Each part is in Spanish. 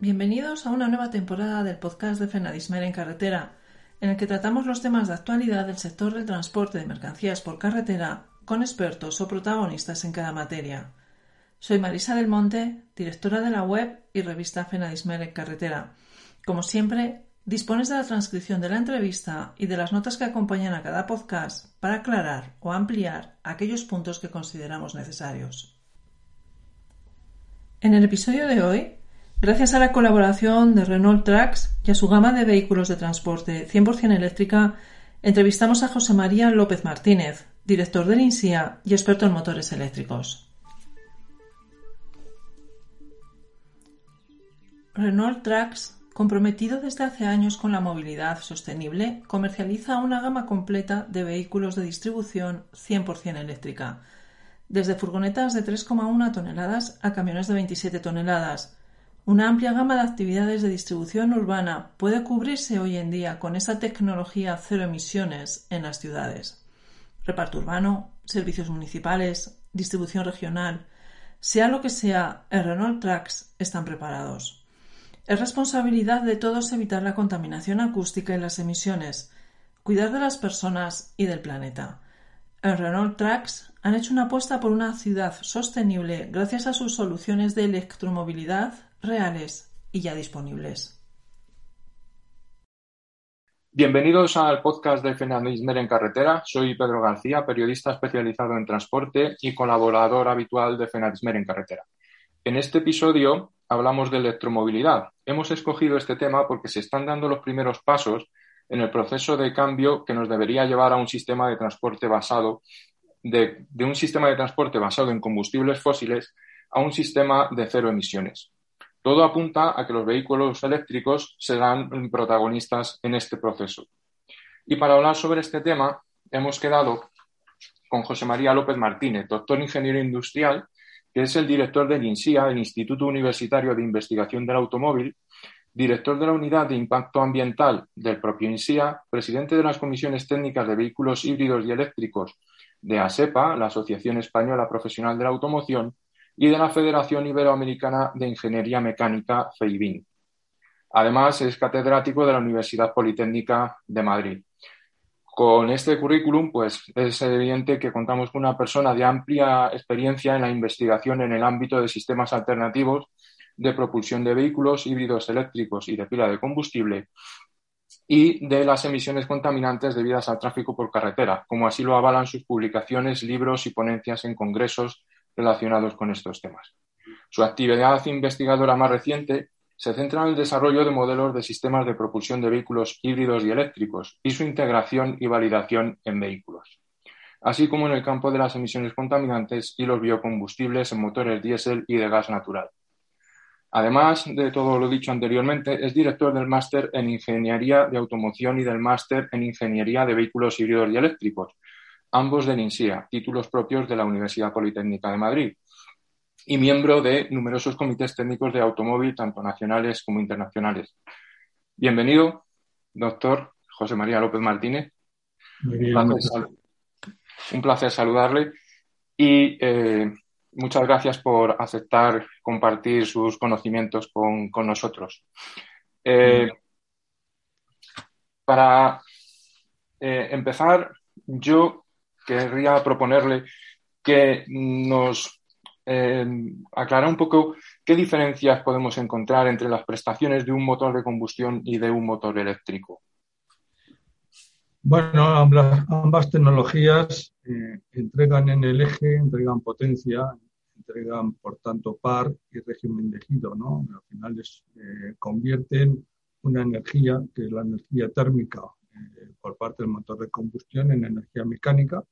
Bienvenidos a una nueva temporada del podcast de Fenadismer en carretera, en el que tratamos los temas de actualidad del sector del transporte de mercancías por carretera con expertos o protagonistas en cada materia. Soy Marisa del Monte, directora de la web y revista Fenadismer en carretera. Como siempre, dispones de la transcripción de la entrevista y de las notas que acompañan a cada podcast para aclarar o ampliar aquellos puntos que consideramos necesarios. En el episodio de hoy, gracias a la colaboración de Renault Trucks y a su gama de vehículos de transporte 100% eléctrica, entrevistamos a José María López Martínez, director del INSIA y experto en motores eléctricos. Renault Trucks, comprometido desde hace años con la movilidad sostenible, comercializa una gama completa de vehículos de distribución 100% eléctrica, desde furgonetas de 3,1 toneladas a camiones de 27 toneladas. Una amplia gama de actividades de distribución urbana puede cubrirse hoy en día con esa tecnología cero emisiones en las ciudades. Reparto urbano, servicios municipales, distribución regional, sea lo que sea, el Renault Trucks están preparados. Es responsabilidad de todos evitar la contaminación acústica y las emisiones, cuidar de las personas y del planeta. En Renault Trucks han hecho una apuesta por una ciudad sostenible gracias a sus soluciones de electromovilidad reales y ya disponibles. Bienvenidos al podcast de Fenadismer en Carretera. Soy Pedro García, periodista especializado en transporte y colaborador habitual de Fenadismer en Carretera. En este episodio hablamos de electromovilidad. Hemos escogido este tema porque se están dando los primeros pasos en el proceso de cambio que nos debería llevar a un sistema de transporte basado de, un sistema de transporte basado en combustibles fósiles a un sistema de cero emisiones. Todo apunta a que los vehículos eléctricos serán protagonistas en este proceso. Y para hablar sobre este tema, hemos quedado con José María López Martínez, doctor ingeniero industrial que es el director del INSIA, el Instituto Universitario de Investigación del Automóvil, director de la Unidad de Impacto Ambiental del propio INSIA, presidente de las comisiones técnicas de vehículos híbridos y eléctricos de ASEPA, la Asociación Española Profesional de la Automoción, y de la Federación Iberoamericana de Ingeniería Mecánica, FEIBIN. Además, es catedrático de la Universidad Politécnica de Madrid. Con este currículum, pues es evidente que contamos con una persona de amplia experiencia en la investigación en el ámbito de sistemas alternativos de propulsión de vehículos híbridos eléctricos y de pila de combustible y de las emisiones contaminantes debidas al tráfico por carretera, como así lo avalan sus publicaciones, libros y ponencias en congresos relacionados con estos temas. Su actividad investigadora más reciente se centra en el desarrollo de modelos de sistemas de propulsión de vehículos híbridos y eléctricos y su integración y validación en vehículos, así como en el campo de las emisiones contaminantes y los biocombustibles en motores diésel y de gas natural. Además de todo lo dicho anteriormente, es director del máster en Ingeniería de Automoción y del máster en Ingeniería de Vehículos Híbridos y Eléctricos, ambos del INSIA, títulos propios de la Universidad Politécnica de Madrid, y miembro de numerosos comités técnicos de automóvil, tanto nacionales como internacionales. Bienvenido, doctor José María López Martínez. Un placer, saludarle y eh, muchas gracias por aceptar compartir sus conocimientos con, nosotros. Eh, para eh, empezar, yo querría proponerle que nos aclarar un poco qué diferencias podemos encontrar entre las prestaciones de un motor de combustión y de un motor eléctrico. Bueno, ambas, tecnologías eh, entregan en el eje, entregan potencia, entregan por tanto par y régimen de giro, ¿no? Al final eh, convierten una energía, que es la energía térmica eh, por parte del motor de combustión, en energía mecánica,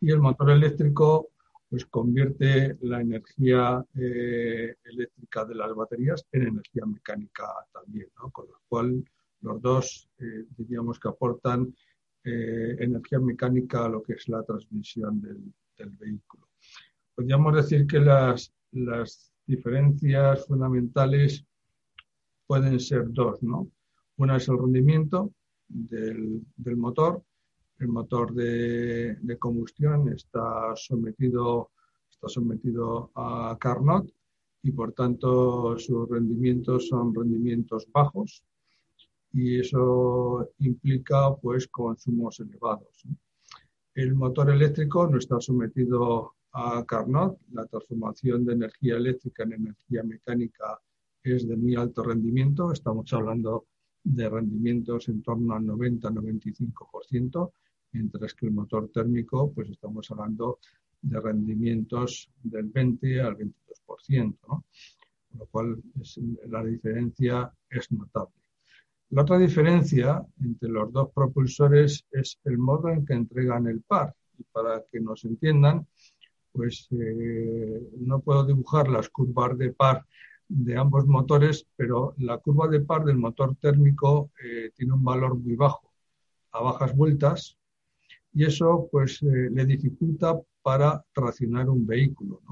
y el motor eléctrico pues convierte la energía eh, eléctrica de las baterías en energía mecánica también, con lo cual los dos eh, diríamos que aportan eh, energía mecánica a lo que es la transmisión del, vehículo. Podríamos decir que las, las, diferencias fundamentales pueden ser dos, ¿no? Una es el rendimiento del, del motor el motor de, combustión está sometido, está sometido a Carnot y por tanto sus rendimientos son rendimientos bajos y eso implica pues consumos elevados. El motor eléctrico no está sometido a Carnot, la transformación de energía eléctrica en energía mecánica es de muy alto rendimiento, estamos hablando de rendimientos en torno al 90-95%, mientras que el motor térmico, pues estamos hablando de rendimientos del 20 al 22%, ¿no? con lo cual la diferencia es notable. La otra diferencia entre los dos propulsores es el modo en que entregan el par. Y para que nos entiendan, pues eh, no puedo dibujar las curvas de par de ambos motores, pero la curva de par del motor térmico eh, tiene un valor muy bajo, a bajas vueltas, y eso pues eh, le dificulta para traccionar un vehículo.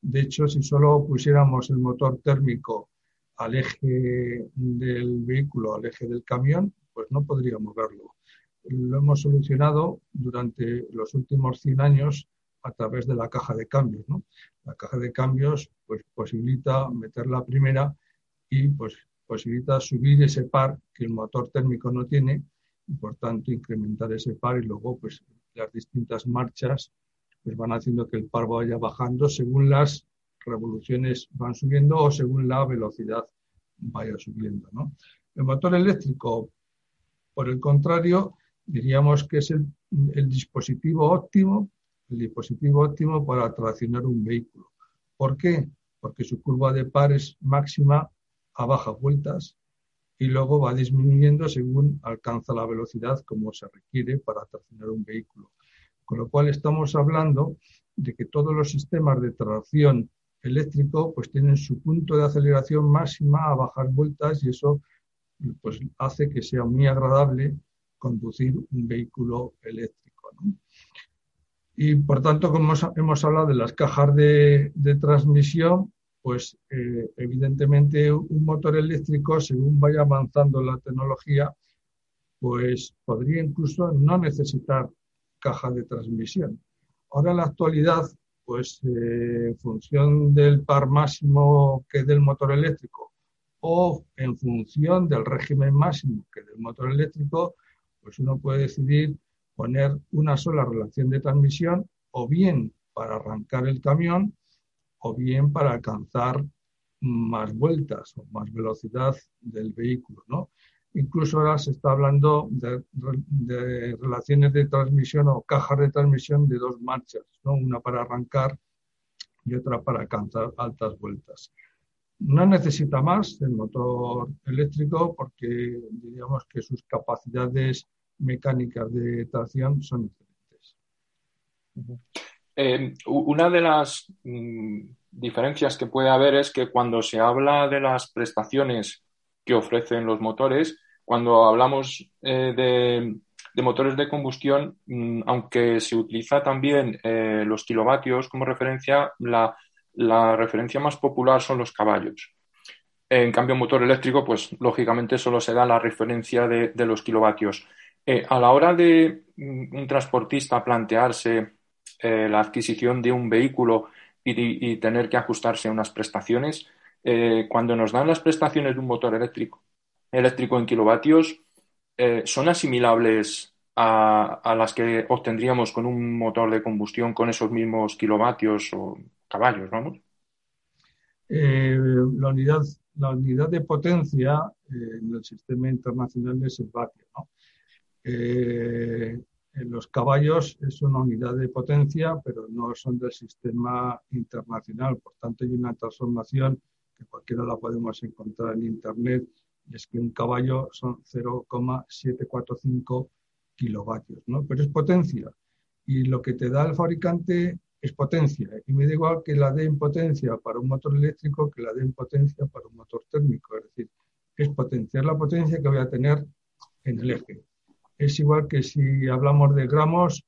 De hecho, si solo pusiéramos el motor térmico al eje del vehículo, al eje del camión, pues no podríamos verlo. Lo hemos solucionado durante los últimos 100 años a través de la caja de cambios. ¿no? La caja de cambios pues, posibilita meter la primera y pues, posibilita subir ese par que el motor térmico no tiene por tanto incrementar ese par y luego pues, las distintas marchas pues, van haciendo que el par vaya bajando según las revoluciones van subiendo o según la velocidad vaya subiendo. ¿no? El motor eléctrico, por el contrario, diríamos que es el, dispositivo óptimo el dispositivo óptimo para traccionar un vehículo. ¿Por qué? Porque su curva de par es máxima a bajas vueltas y luego va disminuyendo según alcanza la velocidad como se requiere para traccionar un vehículo. Con lo cual estamos hablando de que todos los sistemas de tracción eléctrico pues tienen su punto de aceleración máxima a bajas vueltas y eso pues hace que sea muy agradable conducir un vehículo eléctrico. Y por tanto, como hemos, hablado de las cajas de, transmisión, pues eh, evidentemente un motor eléctrico, según vaya avanzando la tecnología, pues podría incluso no necesitar caja de transmisión. Ahora en la actualidad, pues eh, en función del par máximo que del motor eléctrico o en función del régimen máximo que del motor eléctrico, pues uno puede decidir poner una sola relación de transmisión o bien para arrancar el camión o bien para alcanzar más vueltas o más velocidad del vehículo. ¿no? Incluso ahora se está hablando de, relaciones de transmisión o cajas de transmisión de dos marchas, ¿no? una para arrancar y otra para alcanzar altas vueltas. No necesita más el motor eléctrico porque diríamos que sus capacidades mecánicas de tracción son diferentes. Eh, una de las mm, diferencias que puede haber es que cuando se habla de las prestaciones que ofrecen los motores, cuando hablamos eh, de, motores de combustión, mm, aunque se utiliza también eh, los kilovatios como referencia, la, referencia más popular son los caballos. En cambio, motor eléctrico, pues lógicamente solo se da la referencia de los kilovatios. Eh, a la hora de mm, un transportista plantearse eh, la adquisición de un vehículo y, tener que ajustarse a unas prestaciones, eh, cuando nos dan las prestaciones de un motor eléctrico, eléctrico en kilovatios, son asimilables a, a, las que obtendríamos con un motor de combustión con esos mismos kilovatios o caballos, vamos. la, unidad, la unidad de potencia en el sistema internacional es el vatio, ¿no? Eh, los caballos es una unidad de potencia, pero no son del sistema internacional. Por tanto, hay una transformación que cualquiera la podemos encontrar en Internet, y es que un caballo son 0,745 kilovatios, ¿no? Pero es potencia. Y lo que te da el fabricante es potencia. Y me da igual que la dé en potencia para un motor eléctrico que la dé en potencia para un motor térmico. Es decir, es potenciar la potencia que voy a tener en el eje es igual que si hablamos de gramos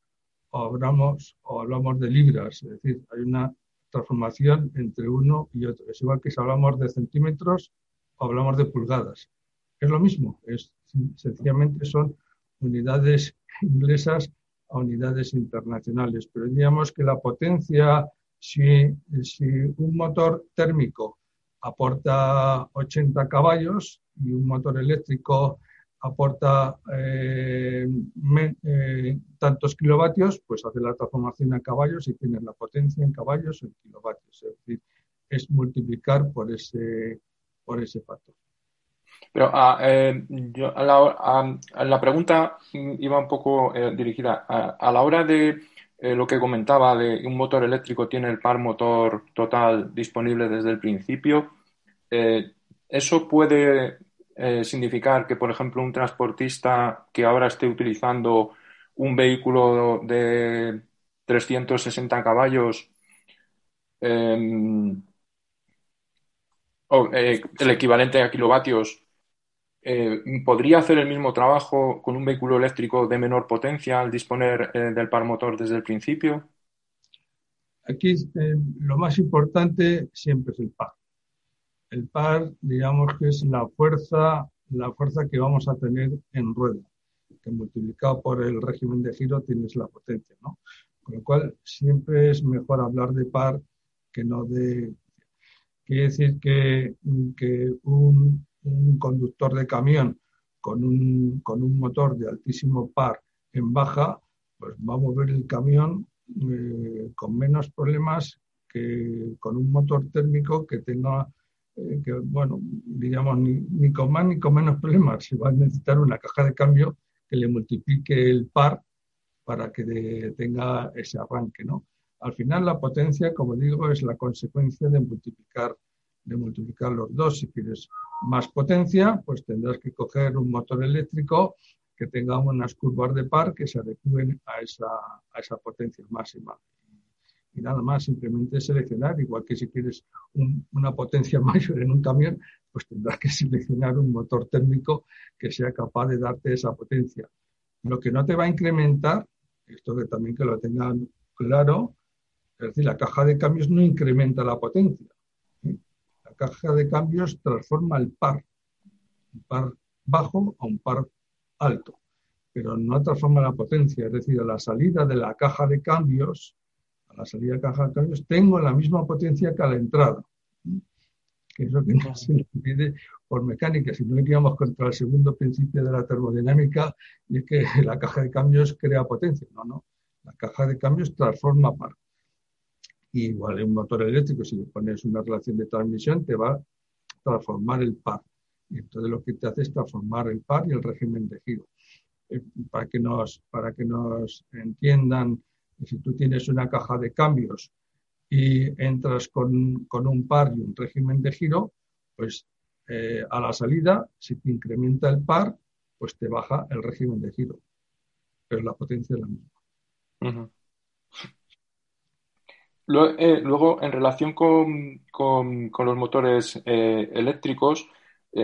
o hablamos, o hablamos de libras, es decir, hay una transformación entre uno y otro. Es igual que si hablamos de centímetros o hablamos de pulgadas. Es lo mismo, es, sencillamente son unidades inglesas a unidades internacionales, pero diríamos que la potencia Si, si un motor térmico aporta 80 caballos y un motor eléctrico aporta eh, eh, tantos kilovatios, pues hace la transformación a caballos y tienes la potencia en caballos en kilovatios. Es decir, es multiplicar por ese, por ese factor. Pero ah, eh, la, pregunta iba un poco dirigida a, la hora de lo que comentaba de un motor eléctrico tiene el par motor total disponible desde el principio. ¿Eso puede eh, significar que, por ejemplo, un transportista que ahora esté utilizando un vehículo de 360 caballos em, eh, el equivalente a kilovatios eh, podría hacer el mismo trabajo con un vehículo eléctrico de menor potencia al disponer del par motor desde el principio? Aquí lo más importante siempre es el par. El par, digamos que es la fuerza, la fuerza que vamos a tener en rueda, que multiplicado por el régimen de giro tienes la potencia, ¿no? Con lo cual, siempre es mejor hablar de par que no de... Quiere decir que, que un, conductor de camión con un, con un motor de altísimo par en baja, pues va a mover el camión eh, con menos problemas que con un motor térmico que tenga eh, que, bueno, digamos, ni, con más ni con menos problemas. Se va a necesitar una caja de cambio que le multiplique el par para que tenga ese arranque, ¿no? Al final la potencia, como digo, es la consecuencia de multiplicar, de multiplicar los dos. Si quieres más potencia, pues tendrás que coger un motor eléctrico que tenga unas curvas de par que se adecúen a esa, a esa potencia máxima y nada más, simplemente seleccionar, igual que si quieres una potencia mayor en un camión, pues tendrás que seleccionar un motor térmico que sea capaz de darte esa potencia. Lo que no te va a incrementar, esto que también que lo tengan claro, es decir, la caja de cambios no incrementa la potencia. La caja de cambios transforma el par, un par bajo a un par alto, pero no transforma la potencia, es decir, la salida de la caja de cambios a la salida de caja de cambios, tengo la misma potencia que a la entrada. Que es lo que no se pide por mecánica, si no iríamos contra el segundo principio de la termodinámica, y es que la caja de cambios crea potencia. No, no. La caja de cambios transforma par. igual en un motor eléctrico, si le pones una relación de transmisión, te va a transformar el par. Y entonces lo que te hace es transformar el par y el régimen de giro. Eh, para, que nos, para que nos entiendan si tú tienes una caja de cambios y entras con, un par y un régimen de giro, pues eh, a la salida, si te incrementa el par, pues te baja el régimen de giro. Pero la potencia es la misma. Eh, luego, en relación con, los motores eh, eléctricos,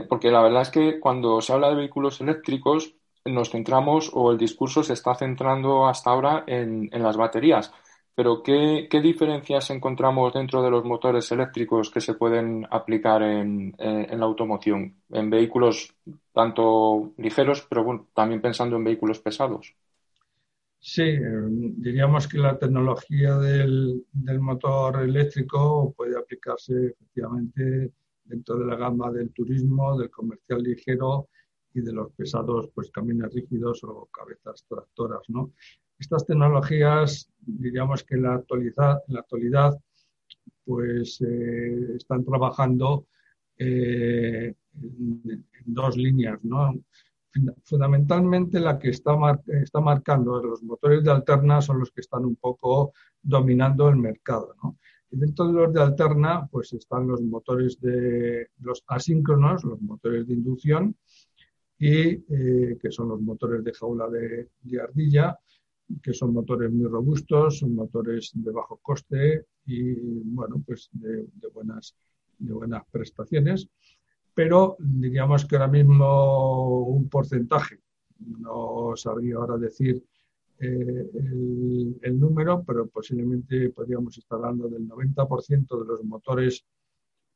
porque la verdad es que cuando se habla de vehículos eléctricos, nos centramos o el discurso se está centrando hasta ahora en, las baterías. Pero ¿qué, diferencias encontramos dentro de los motores eléctricos que se pueden aplicar en, la automoción, en vehículos tanto ligeros, pero también pensando en vehículos pesados? Sí, eh, diríamos que la tecnología del, del, motor eléctrico puede aplicarse efectivamente dentro de la gama del turismo, del comercial ligero y de los pesados pues camiones rígidos o cabezas tractoras. ¿no? Estas tecnologías, diríamos que en la actualidad, en la actualidad pues eh, están trabajando eh, en, dos líneas. ¿no? Fundamentalmente la que está, está marcando los motores de alterna son los que están un poco dominando el mercado. Y dentro de los de alterna, pues están los motores de los asíncronos, los motores de inducción, y eh, que son los motores de jaula de, ardilla, que son motores muy robustos, son motores de bajo coste y bueno, pues de, buenas, de buenas prestaciones. Pero diríamos que ahora mismo un porcentaje, no sabría ahora decir eh, el, número, pero posiblemente podríamos estar hablando del 90% de los motores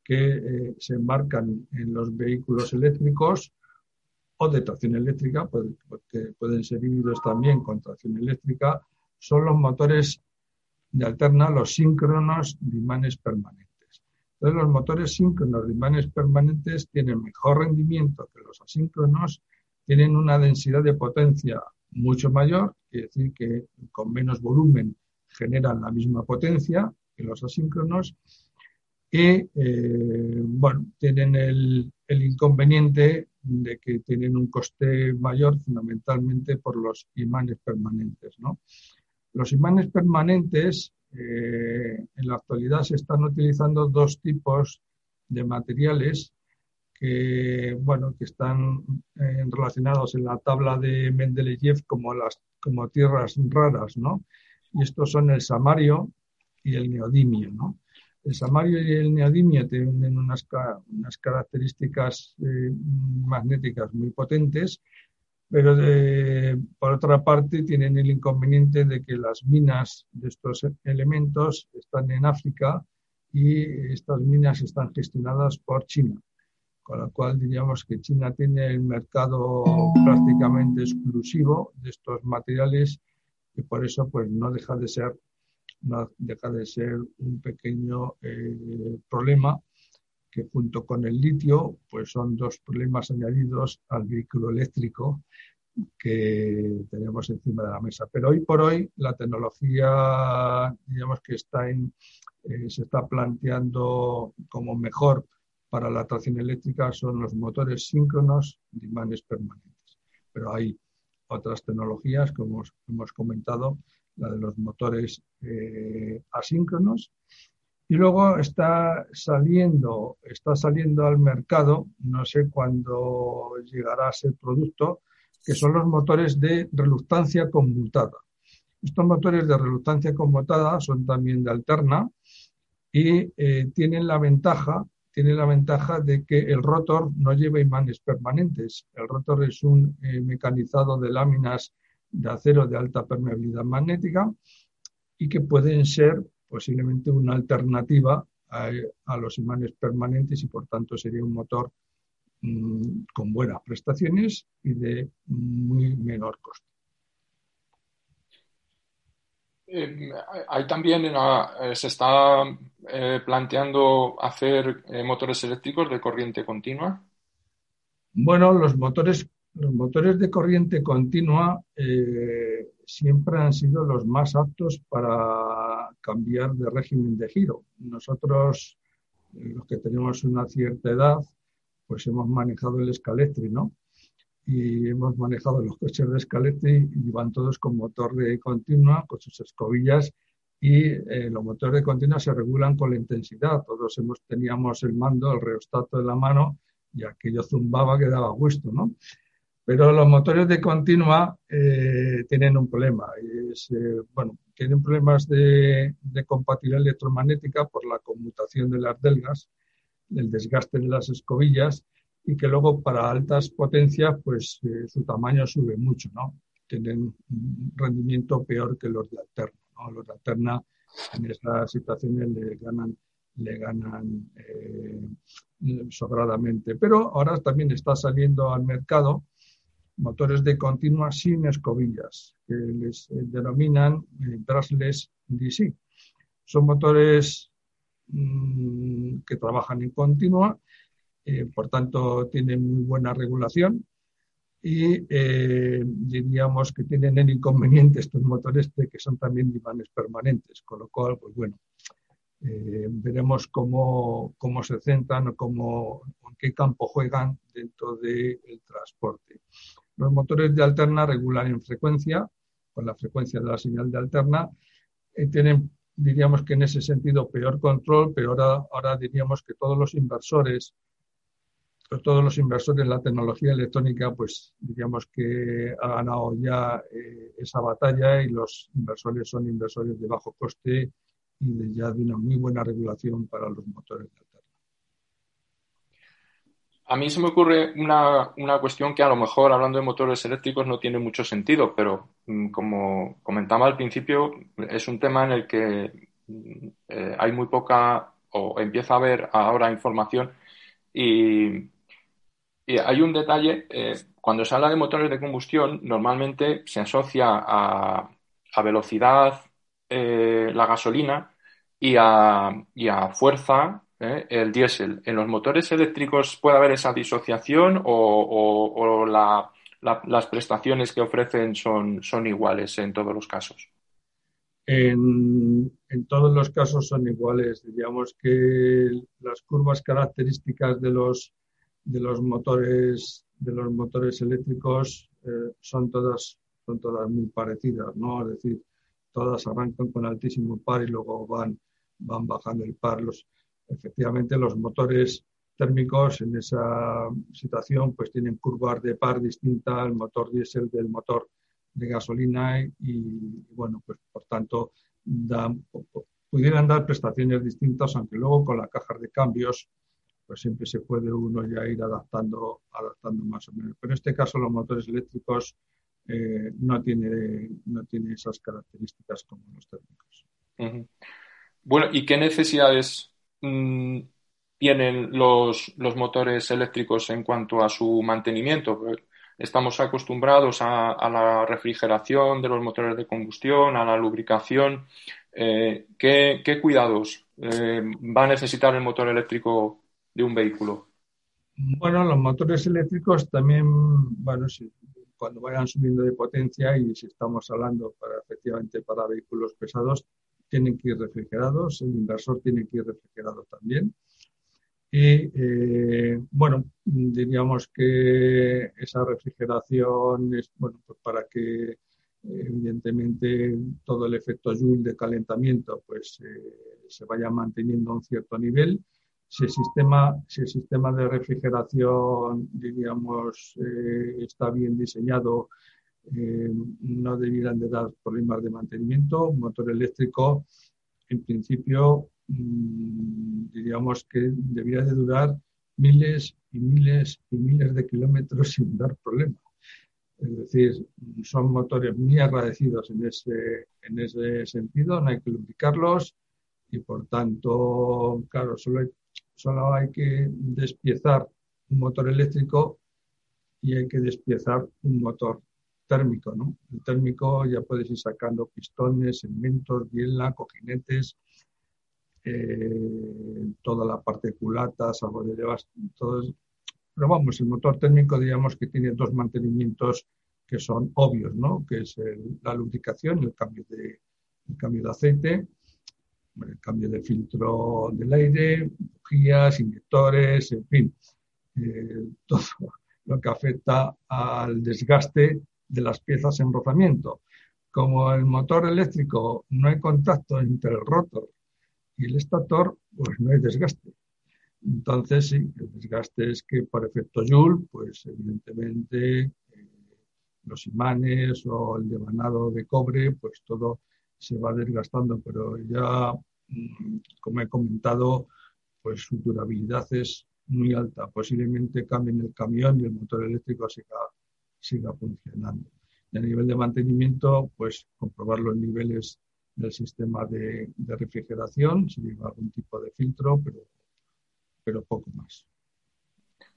que eh, se embarcan en los vehículos eléctricos o de tracción eléctrica, porque pueden ser híbridos también con tracción eléctrica, son los motores de alterna los síncronos de imanes permanentes. Entonces, los motores síncronos de imanes permanentes tienen mejor rendimiento que los asíncronos, tienen una densidad de potencia mucho mayor, quiere decir que con menos volumen generan la misma potencia que los asíncronos, y eh, bueno, tienen el, inconveniente de que tienen un coste mayor fundamentalmente por los imanes permanentes. ¿no? Los imanes permanentes eh, en la actualidad se están utilizando dos tipos de materiales que, bueno, que están eh, relacionados en la tabla de Mendeleev como, las, como tierras raras, ¿no? Y estos son el samario y el neodimio, ¿no? El samario y el neodimio tienen unas, características eh, magnéticas muy potentes, pero por otra parte tienen el inconveniente de que las minas de estos elementos están en África y estas minas están gestionadas por China, con lo cual diríamos que China tiene el mercado prácticamente exclusivo de estos materiales y por eso pues no deja de ser no deja de ser un pequeño eh, problema que junto con el litio pues son dos problemas añadidos al vehículo eléctrico que tenemos encima de la mesa. Pero hoy por hoy la tecnología, digamos que está en, eh, se está planteando como mejor para la tracción eléctrica son los motores síncronos de imanes permanentes. Pero hay otras tecnologías, como hemos comentado, la de los motores eh, asíncronos. Y luego está saliendo, está saliendo al mercado, no sé cuándo llegará a ser producto, que son los motores de reluctancia conmutada. Estos motores de reluctancia conmutada son también de alterna y eh, tienen la ventaja tiene la ventaja de que el rotor no lleva imanes permanentes. El rotor es un eh, mecanizado de láminas de acero de alta permeabilidad magnética y que pueden ser posiblemente una alternativa a, los imanes permanentes y por tanto sería un motor mm, con buenas prestaciones y de muy menor coste. Eh, hay también eh, se está eh, planteando hacer motores eléctricos de corriente continua. Bueno, los motores los motores de corriente continua eh, siempre han sido los más aptos para cambiar de régimen de giro. Nosotros, eh, los que tenemos una cierta edad, pues hemos manejado el Scalextric, ¿no? Y hemos manejado los coches de Scalextric y van todos con motor de continua, con sus escobillas y eh, los motores de continua se regulan con la intensidad. Todos hemos, teníamos el mando, el reostato de la mano y aquello zumbaba que daba gusto, ¿no? Pero los motores de continua eh, tienen un problema. Eh, bueno, tienen problemas de, compatibilidad electromagnética por la conmutación de las delgas, el desgaste de las escobillas y que luego para altas potencias pues eh, su tamaño sube mucho, ¿no? Tienen un rendimiento peor que los de alterna, ¿no? Los de alterna en esas situaciones le ganan le ganan sobradamente. Pero ahora también está saliendo al mercado motores de continua sin escobillas, que les eh, denominan eh, brushless DC. Son motores mm, que trabajan en continua, eh, por tanto tienen muy buena regulación y diríamos que tienen el inconveniente estos motores de que son también imanes permanentes, con lo cual, pues bueno, veremos cómo, cómo, se centran o cómo, en qué campo juegan dentro del transporte. Los motores de alterna regulan en frecuencia, con la frecuencia de la señal de alterna, eh, tienen, diríamos que en ese sentido, peor control, pero ahora, diríamos que todos los inversores, todos los inversores la tecnología electrónica, pues diríamos que ha ganado ya eh, esa batalla y los inversores son inversores de bajo coste y de ya de una muy buena regulación para los motores de alterna. A mí se me ocurre una, cuestión que a lo mejor hablando de motores eléctricos no tiene mucho sentido, pero mm, como comentaba al principio, es un tema en el que mm, eh, hay muy poca o empieza a haber ahora información y, hay un detalle, eh, cuando se habla de motores de combustión normalmente se asocia a, velocidad, eh, la gasolina y a, fuerza eh, el diésel. ¿En los motores eléctricos puede haber esa disociación o, las prestaciones que ofrecen son, iguales en todos los casos? En, todos los casos son iguales. Diríamos que las curvas características de los, de los motores de los motores eléctricos eh, son todas muy parecidas, ¿no? Es decir, todas arrancan con altísimo par y luego van, bajando el par. Efectivamente, los motores térmicos en esa situación pues tienen curvas de par distintas al motor diésel del motor de gasolina y, bueno, pues por tanto pudieran dar prestaciones distintas, aunque luego con la caja de cambios pues siempre se puede uno ya ir adaptando, adaptando más o menos. Pero en este caso los motores eléctricos eh, no, tiene, no tiene esas características como los térmicos. Bueno, ¿y qué necesidades mm, tienen los, los, motores eléctricos en cuanto a su mantenimiento? Estamos acostumbrados a, la refrigeración de los motores de combustión, a la lubricación. Eh, ¿qué, cuidados eh, va a necesitar el motor eléctrico de un vehículo? Bueno, los motores eléctricos también, bueno, sí, cuando vayan subiendo de potencia y si estamos hablando efectivamente para vehículos pesados, tienen que ir refrigerados, el inversor tiene que ir refrigerado también. Y eh, bueno, diríamos que esa refrigeración es bueno, pues para que evidentemente todo el efecto Joule de calentamiento pues eh, se vaya manteniendo a un cierto nivel si el sistema, si el sistema de refrigeración, diríamos, eh, está bien diseñado, eh, no debieran de dar problemas de mantenimiento. Un motor eléctrico, en principio, mm, diríamos que debería de durar miles y miles y miles de kilómetros sin dar problemas. Es decir, son motores muy agradecidos en ese, en ese sentido, no hay que lubricarlos y por tanto, claro, solo hay Solo hay que despiezar un motor eléctrico y hay que despiezar un motor térmico, ¿no? El térmico ya puedes ir sacando pistones, segmentos, biela, cojinetes, eh, toda la parte culata, sabor de todo Pero vamos, el motor térmico digamos que tiene dos mantenimientos que son obvios, ¿no? Que es la lubricación, el cambio de, el cambio de aceite el cambio de filtro del aire, bujías, inyectores, en fin, eh, todo lo que afecta al desgaste de las piezas en rozamiento. Como el motor eléctrico no hay contacto entre el rotor y el estator, pues no hay desgaste. Entonces, sí, el desgaste es que por efecto Joule, pues evidentemente eh, los imanes o el devanado de cobre, pues todo se va desgastando, pero ya, mm, como he comentado, pues su durabilidad es muy alta. Posiblemente cambien el camión y el motor eléctrico siga, siga funcionando. Y a nivel de mantenimiento, pues comprobar los niveles del sistema de, refrigeración, si lleva algún tipo de filtro, pero, pero poco más.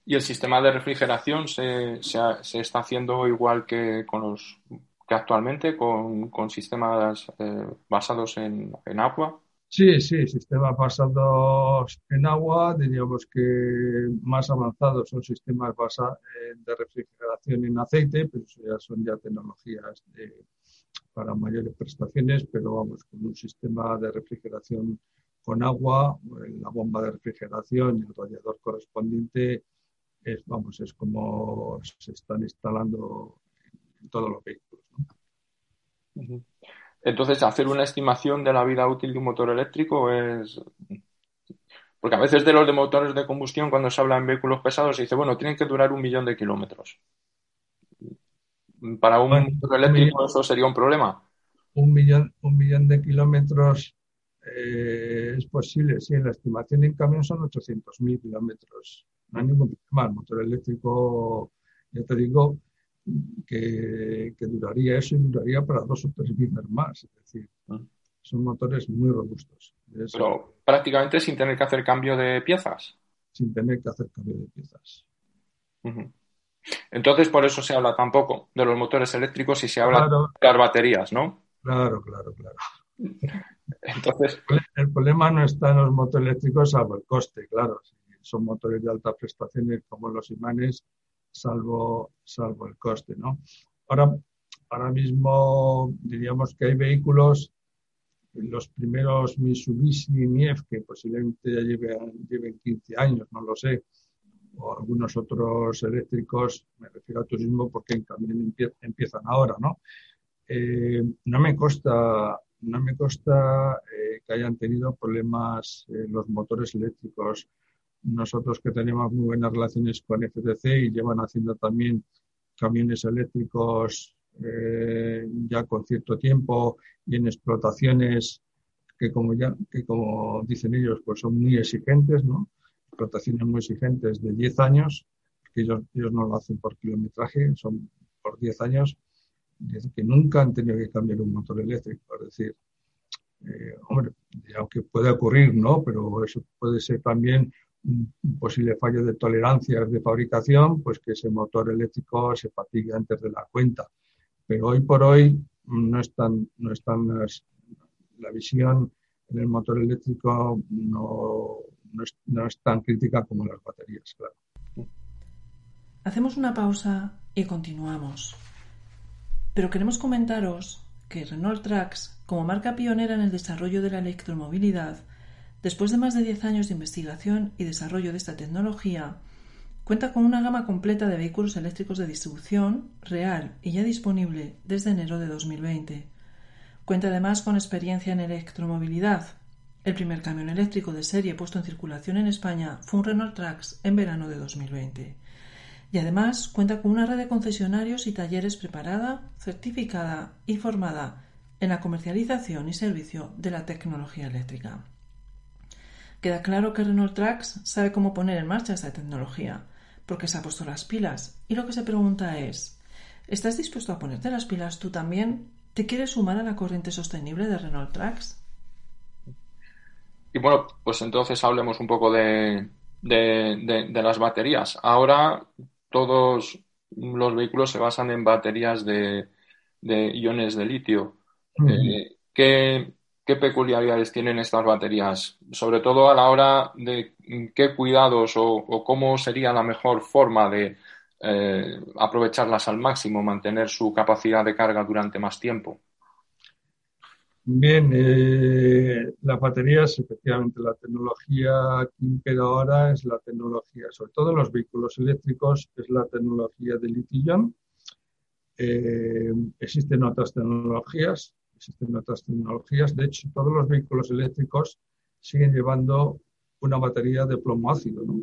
¿Y el sistema de refrigeración se, se está haciendo igual que con los que actualmente con, con sistemas eh, basados en, en, agua? Sí, sí, sistemas basados en agua, diríamos que más avanzados son sistemas basados de refrigeración en aceite, pero ya son ya tecnologías para mayores prestaciones, pero vamos, con un sistema de refrigeración con agua, la bomba de refrigeración y el radiador correspondiente, es, vamos, es como se están instalando en todos los vehículos. Entonces, hacer una estimación de la vida útil de un motor eléctrico es... Porque a veces de los de motores de combustión, cuando se habla en vehículos pesados, se dice, bueno, tienen que durar un millón de kilómetros. ¿Para un motor eléctrico eso sería un problema? Un millón, un millón de kilómetros eh, es posible, sí, en la estimación en camión son 800.000 kilómetros. No hay ningún problema. El motor eléctrico, ya te digo, que, duraría eso y duraría para dos o tres veces más. Es decir, ah. son motores muy robustos. Pero prácticamente sin tener que hacer cambio de piezas. Sin tener que hacer cambio de piezas. Entonces, por eso se habla tampoco de los motores eléctricos y se habla de las baterías, ¿no? Claro, claro, claro. Entonces... El problema no está en los motores eléctricos, salvo el coste, claro. Son motores de alta prestaciones como los imanes, salvo, salvo el coste, ¿no? Ahora, ahora mismo diríamos que hay vehículos, los primeros Mitsubishi Mief, que posiblemente ya lleven, lleven 15 años, no lo sé, o algunos otros eléctricos, me refiero a turismo porque también empiezan ahora, ¿no? Eh, no me consta, no me eh, que hayan tenido problemas eh, los motores eléctricos. Nosotros que tenemos muy buenas relaciones con FTC y llevan haciendo también camiones eléctricos ya con cierto tiempo y en explotaciones que como ya que como dicen ellos pues son muy exigentes, ¿no? Explotaciones muy exigentes de 10 años, que ellos, ellos no lo hacen por kilometraje, son por 10 años que nunca han tenido que cambiar un motor eléctrico. Es decir, eh, aunque puede ocurrir, ¿no? Pero eso puede ser también un, posible fallo de tolerancia de fabricación, pues que ese motor eléctrico se fatigue antes de la cuenta. Pero hoy por hoy no están, no están la visión en el motor eléctrico no, no, es, no es tan crítica como las baterías, claro. Hacemos una pausa y continuamos. Pero queremos comentaros que Renault Trucks, como marca pionera en el desarrollo de la electromovilidad, después de más de 10 años de investigación y desarrollo de esta tecnología, cuenta con una gama completa de vehículos eléctricos de distribución real y ya disponible desde enero de 2020. Cuenta además con experiencia en electromovilidad. El primer camión eléctrico de serie puesto en circulación en España fue un Renault Trucks en verano de 2020 y además cuenta con una red de concesionarios y talleres preparada, certificada y formada en la comercialización y servicio de la tecnología eléctrica. Queda claro que Renault Trucks sabe cómo poner en marcha esta tecnología, porque se ha puesto las pilas, y lo que se pregunta es ¿Estás dispuesto a ponerte las pilas tú también? ¿Te quieres sumar a la corriente sostenible de Renault Trucks? Y bueno, pues entonces hablemos un poco de, de las baterías. Ahora todos los vehículos se basan en baterías de, iones de litio. Eh, ¿qué, peculiaridades tienen estas baterías? Sobre todo a la hora de qué cuidados o, cómo sería la mejor forma de eh, aprovecharlas al máximo, mantener su capacidad de carga durante más tiempo. Bien, eh, las baterías, efectivamente, la tecnología que impera ahora es la tecnología, sobre todo en los vehículos eléctricos, es la tecnología de litio eh, existen otras tecnologías, existen otras tecnologías. De hecho, todos los vehículos eléctricos siguen llevando una batería de plomo ácido. ¿no?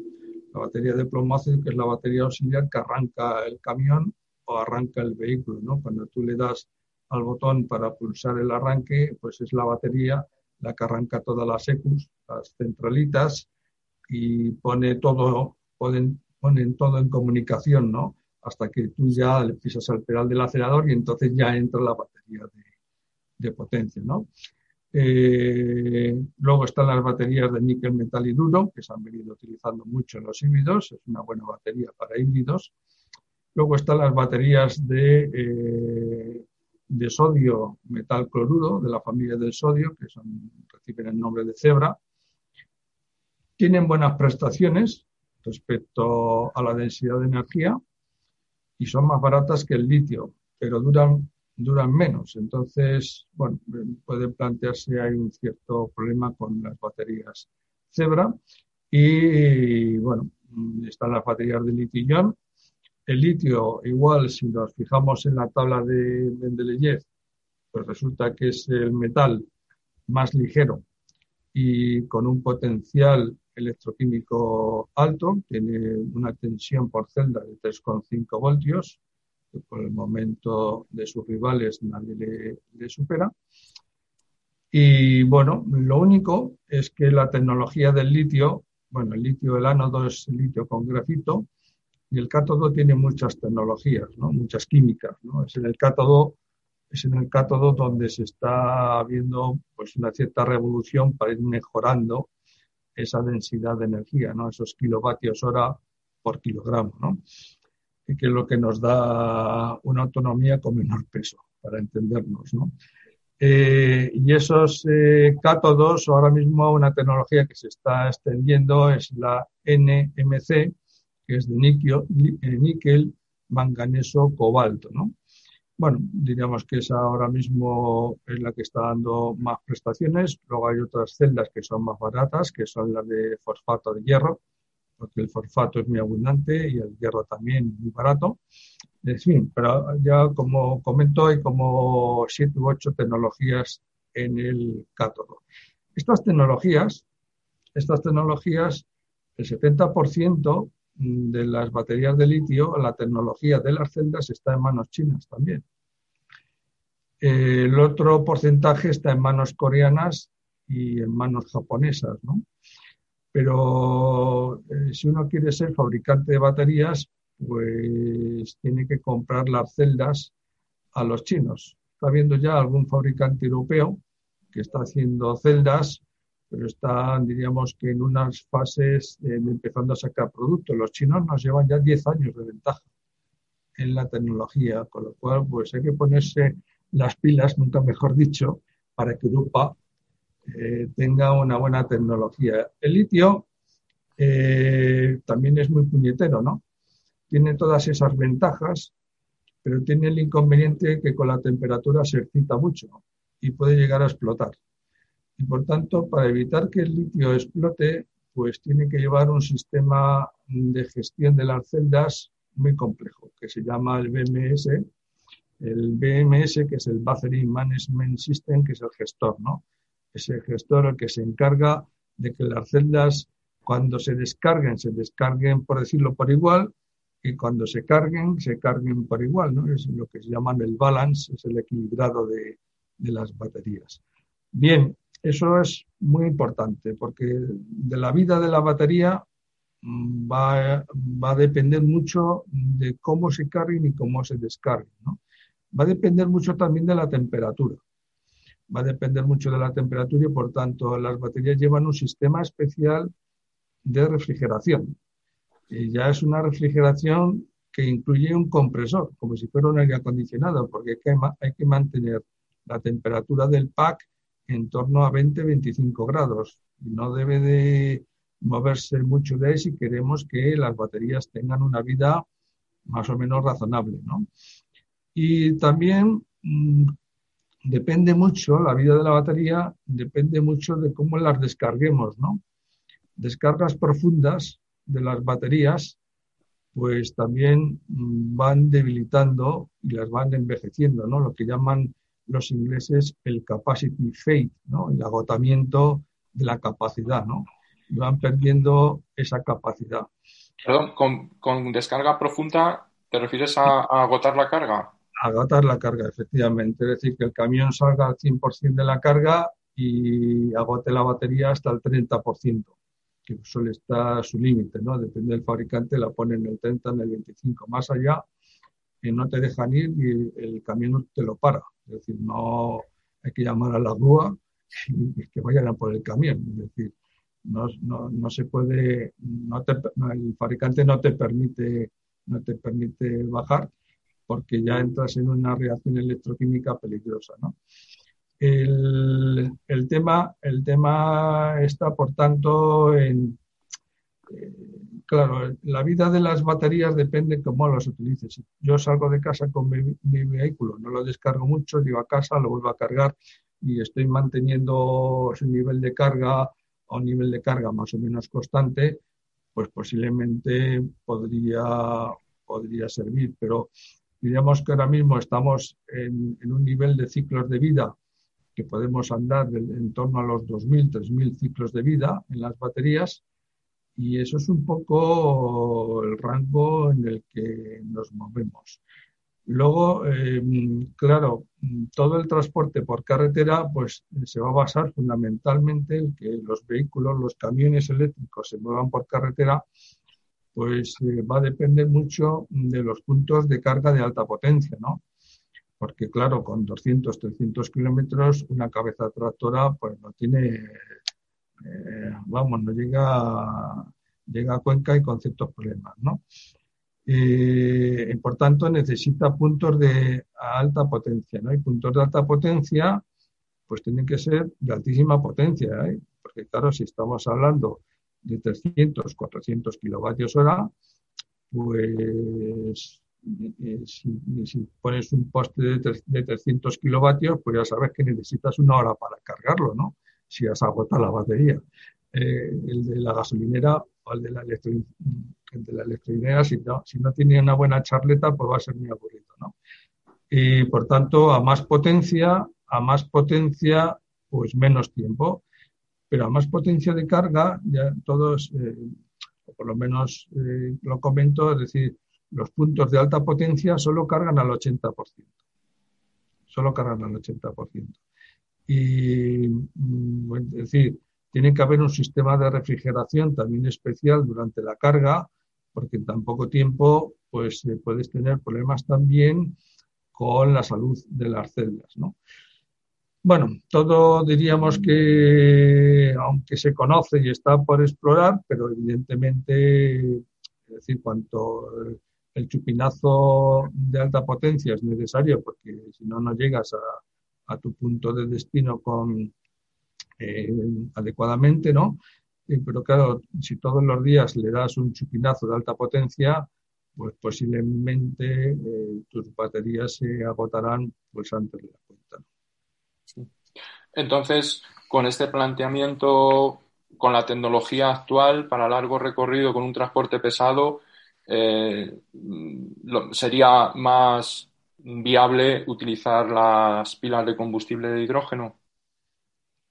La batería de plomo ácido, que es la batería auxiliar que arranca el camión o arranca el vehículo. ¿no? Cuando tú le das al botón para pulsar el arranque, pues es la batería la que arranca todas las ECUs, las centralitas, y pone todo, ponen, ponen todo en comunicación, ¿no? Hasta que tú ya le pisas al pedal del acelerador y entonces ya entra la batería de, potencia, ¿no? Eh, luego están las baterías de níquel, metal y duro, que se han venido utilizando mucho en los híbridos, es una buena batería para híbridos. Luego están las baterías de eh, de sodio metal cloruro, de la familia del sodio, que reciben el nombre de cebra. Tienen buenas prestaciones respecto a la densidad de energía y son más baratas que el litio, pero duran, duran menos. Entonces, bueno, puede plantearse hay un cierto problema con las baterías cebra y, bueno, están las baterías de litio-ion el litio, igual, si nos fijamos en la tabla de Mendeleev, pues resulta que es el metal más ligero y con un potencial electroquímico alto, tiene una tensión por celda de 3,5 voltios, por el momento de sus rivales nadie le, le supera. Y bueno, lo único es que la tecnología del litio, bueno, el litio, el ánodo es litio con grafito, y el cátodo tiene muchas tecnologías, ¿no? muchas químicas. ¿no? Es en el cátodo es en el cátodo donde se está viendo pues, una cierta revolución para ir mejorando esa densidad de energía, ¿no? esos kilovatios hora por kilogramo, ¿no? Que es lo que nos da una autonomía con menor peso, para entendernos. ¿no? Eh, y esos eh, cátodos, ahora mismo una tecnología que se está extendiendo es la NMC, que es de níquel, níquel manganeso, cobalto, ¿no? Bueno, diríamos que esa ahora mismo es la que está dando más prestaciones. Luego hay otras celdas que son más baratas, que son las de fosfato de hierro, porque el fosfato es muy abundante y el hierro también muy barato. En fin, pero ya como comento, hay como siete u ocho tecnologías en el cátodo. Estas tecnologías, estas tecnologías, el 70% de las baterías de litio, la tecnología de las celdas está en manos chinas también. El otro porcentaje está en manos coreanas y en manos japonesas, ¿no? Pero eh, si uno quiere ser fabricante de baterías, pues tiene que comprar las celdas a los chinos. Está viendo ya algún fabricante europeo que está haciendo celdas pero están, diríamos que en unas fases empezando a sacar productos. Los chinos nos llevan ya 10 años de ventaja en la tecnología, con lo cual pues hay que ponerse las pilas, nunca mejor dicho, para que Europa eh, tenga una buena tecnología. El litio eh, también es muy puñetero, ¿no? Tiene todas esas ventajas, pero tiene el inconveniente que con la temperatura se excita mucho y puede llegar a explotar. Y por tanto, para evitar que el litio explote, pues tiene que llevar un sistema de gestión de las celdas muy complejo, que se llama el BMS. El BMS, que es el Battery Management System, que es el gestor, ¿no? Es el gestor el que se encarga de que las celdas, cuando se descarguen, se descarguen, por decirlo, por igual, y cuando se carguen, se carguen por igual, ¿no? Es lo que se llama el balance, es el equilibrado de, de las baterías. Bien, eso es muy importante porque de la vida de la batería mm, va, a depender mucho de cómo se carguen y cómo se descarguen. Va a depender mucho también de la temperatura. Va a depender mucho de la temperatura y por tanto las baterías llevan un sistema especial de refrigeración. Y ya es una refrigeración que incluye un compresor, como si fuera un aire acondicionado, porque hay que, mantener la temperatura del pack en torno a 20-25 grados. No debe de moverse mucho de ahí si queremos que las baterías tengan una vida más o menos razonable. ¿no? Y también mm, depende mucho, la vida de la batería depende mucho de cómo las descarguemos. ¿no? Descargas profundas de las baterías pues también mm, van debilitando y las van envejeciendo, ¿no? Lo que llaman los ingleses el capacity fade, ¿no? el agotamiento de la capacidad, ¿no? Y van perdiendo esa capacidad. Perdón, con, descarga profunda, ¿te refieres a, agotar la carga? Agotar la carga, efectivamente. Es decir, que el camión salga al 100% de la carga y agote la batería hasta el 30%, que suele estar su límite, ¿no? Depende del fabricante, la pone en el 30, en el 25. Más allá, que no te dejan ir y el camión te lo para. Es decir, no hay que llamar a la grúa y que vayan a por el camión. Es decir, no, no, se puede, no el fabricante no te permite, no te permite bajar porque ya entras en una reacción electroquímica peligrosa. ¿no? El, tema, el tema está, por tanto, en, eh, claro, la vida de las baterías depende cómo las utilices. Yo salgo de casa con mi, vehículo, no lo descargo mucho, llego a casa, lo vuelvo a cargar y estoy manteniendo su nivel de carga a un nivel de carga más o menos constante, pues posiblemente podría, podría servir. Pero diríamos que ahora mismo estamos en, un nivel de ciclos de vida que podemos andar en torno a los 2.000, 3.000 ciclos de vida en las baterías y eso es un poco el rango en el que nos movemos. Luego, em, claro, todo el transporte por carretera pues se va a basar fundamentalmente en que los vehículos, los camiones eléctricos se muevan por carretera, pues eh, va a depender mucho de los puntos de carga de alta potencia, ¿no? Porque claro, con 200, 300 kilómetros, una cabeza tractora pues no tiene eh, vamos, no llega, llega a Cuenca y con ciertos problemas, ¿no? por tanto, necesita puntos de alta potencia, ¿no? Y puntos de alta potencia, pues tienen que ser de altísima potencia, ¿eh? porque claro, si estamos hablando de 300, 400 kilovatios hora, pues eh, si, pones un poste de, 300 kilovatios, pues ya sabes que necesitas una hora para cargarlo, ¿no? Si has agotado la batería. Eh, el de la gasolinera o el de la, electro, de la electrolinera, si no, si no tiene una buena charleta, pues va a ser muy aburrido, ¿no? Y por tanto, a más potencia, a más potencia, pues menos tiempo. Pero a más potencia de carga, ya todos, eh, o por lo menos eh, lo comento, es decir, los puntos de alta potencia solo cargan al 80%. Solo cargan al 80%. Y, mm, es decir, tiene que haber un sistema de refrigeración también especial durante la carga, porque en tan poco tiempo pues eh, puedes tener problemas también con la salud de las células. ¿no? Bueno, todo diríamos que, aunque se conoce y está por explorar, pero evidentemente, es decir, cuanto el chupinazo de alta potencia es necesario, porque si no, no llegas a, tu punto de destino con, eh, adecuadamente, ¿no? pero claro, si todos los días le das un chupinazo de alta potencia, pues posiblemente eh, tus baterías se agotarán pues antes de la. Entonces, con este planteamiento, con la tecnología actual para largo recorrido con un transporte pesado, eh, sería más viable utilizar las pilas de combustible de hidrógeno.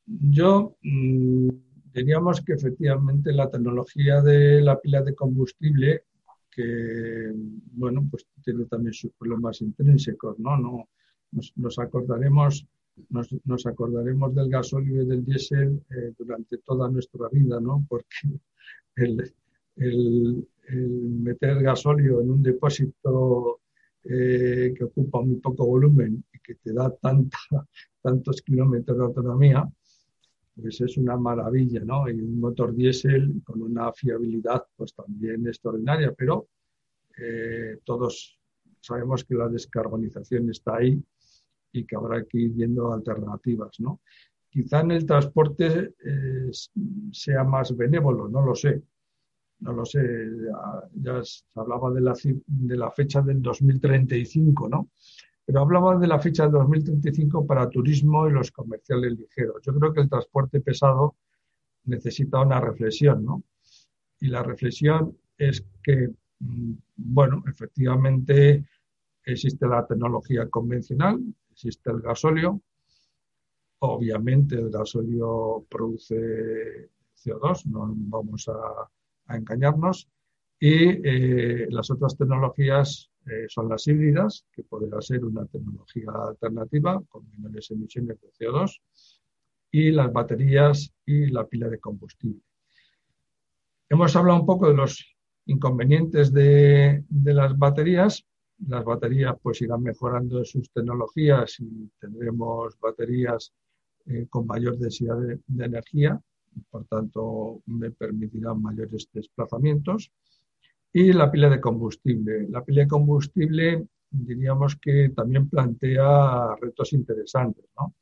Yo mm, diríamos que efectivamente la tecnología de la pila de combustible que, bueno, pues tiene también sus problemas intrínsecos, ¿no? no nos, acordaremos nos, nos, acordaremos del gasóleo y del diésel eh, durante toda nuestra vida, ¿no? Porque el, el, meter gasóleo en un depósito eh, que ocupa muy poco volumen y que te da tanta, tantos kilómetros de autonomía, pues es una maravilla, ¿no? Y un motor diésel con una fiabilidad pues también extraordinaria, pero eh, todos sabemos que la descarbonización está ahí y que habrá que ir viendo alternativas, ¿no? Quizá en el transporte eh, sea más benévolo, no lo sé. No lo sé, ya, se hablaba de la, de la fecha del 2035, ¿no? pero hablaba de la fecha del 2035 para turismo y los comerciales ligeros. Yo creo que el transporte pesado necesita una reflexión, ¿no? Y la reflexión es que, mm, bueno, efectivamente existe la tecnología convencional, existe el gasóleo, obviamente el gasóleo produce CO2, no vamos a, engañarnos, y eh, las otras tecnologías eh, son las híbridas, que podrá ser una tecnología alternativa con menores emisiones de CO2, y las baterías y la pila de combustible. Hemos hablado un poco de los inconvenientes de, las baterías. Las baterías pues irán mejorando sus tecnologías y tendremos baterías eh, con mayor densidad de, de energía, por tanto me permitirán mayores desplazamientos y la pila de combustible. La pila de combustible diríamos que también plantea retos interesantes. ¿no?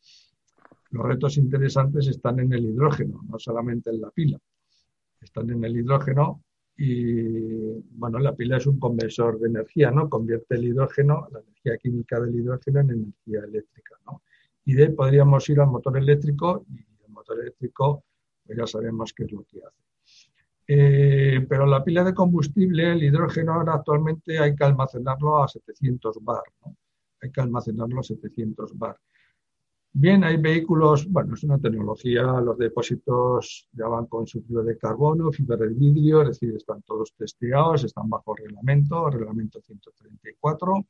Los retos interesantes están en el hidrógeno, no solamente en la pila. Están en el hidrógeno y, bueno, la pila es un conversor de energía, ¿no? Convierte el hidrógeno, la energía química del hidrógeno en energía eléctrica, ¿no? Y de ahí podríamos ir al motor eléctrico y el motor eléctrico, pues ya sabemos qué es lo que hace. Eh, pero la pila de combustible, el hidrógeno, ahora actualmente hay que almacenarlo a 700 bar. Hay que almacenarlo a 700 bar. Bien, hay vehículos, bueno, es una tecnología, los depósitos ya van con fibra de carbono, fibra de vidrio, es decir, están todos testeados, están bajo reglamento, reglamento 134,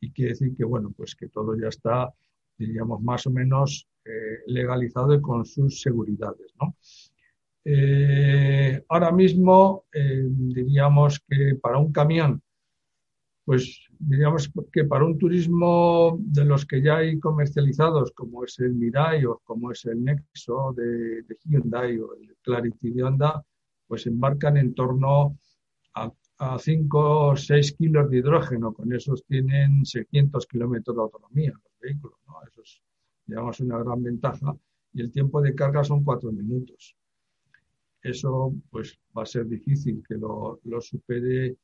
y quiere decir que, bueno, pues que todo ya está, diríamos, más o menos eh, legalizado y con sus seguridades, ¿no? Eh, ahora mismo eh, diríamos que para un camión, pues diríamos que para un turismo de los que ya hay comercializados, como es el Mirai o como es el Nexo de, Hyundai o el Clarity de Honda, pues embarcan en torno a, 5 o 6 kilos de hidrógeno. Con esos tienen 600 kilómetros de autonomía los vehículos. ¿no? Eso es Llevamos una gran ventaja y el tiempo de carga son cuatro minutos. Eso pues va a ser difícil que lo, supere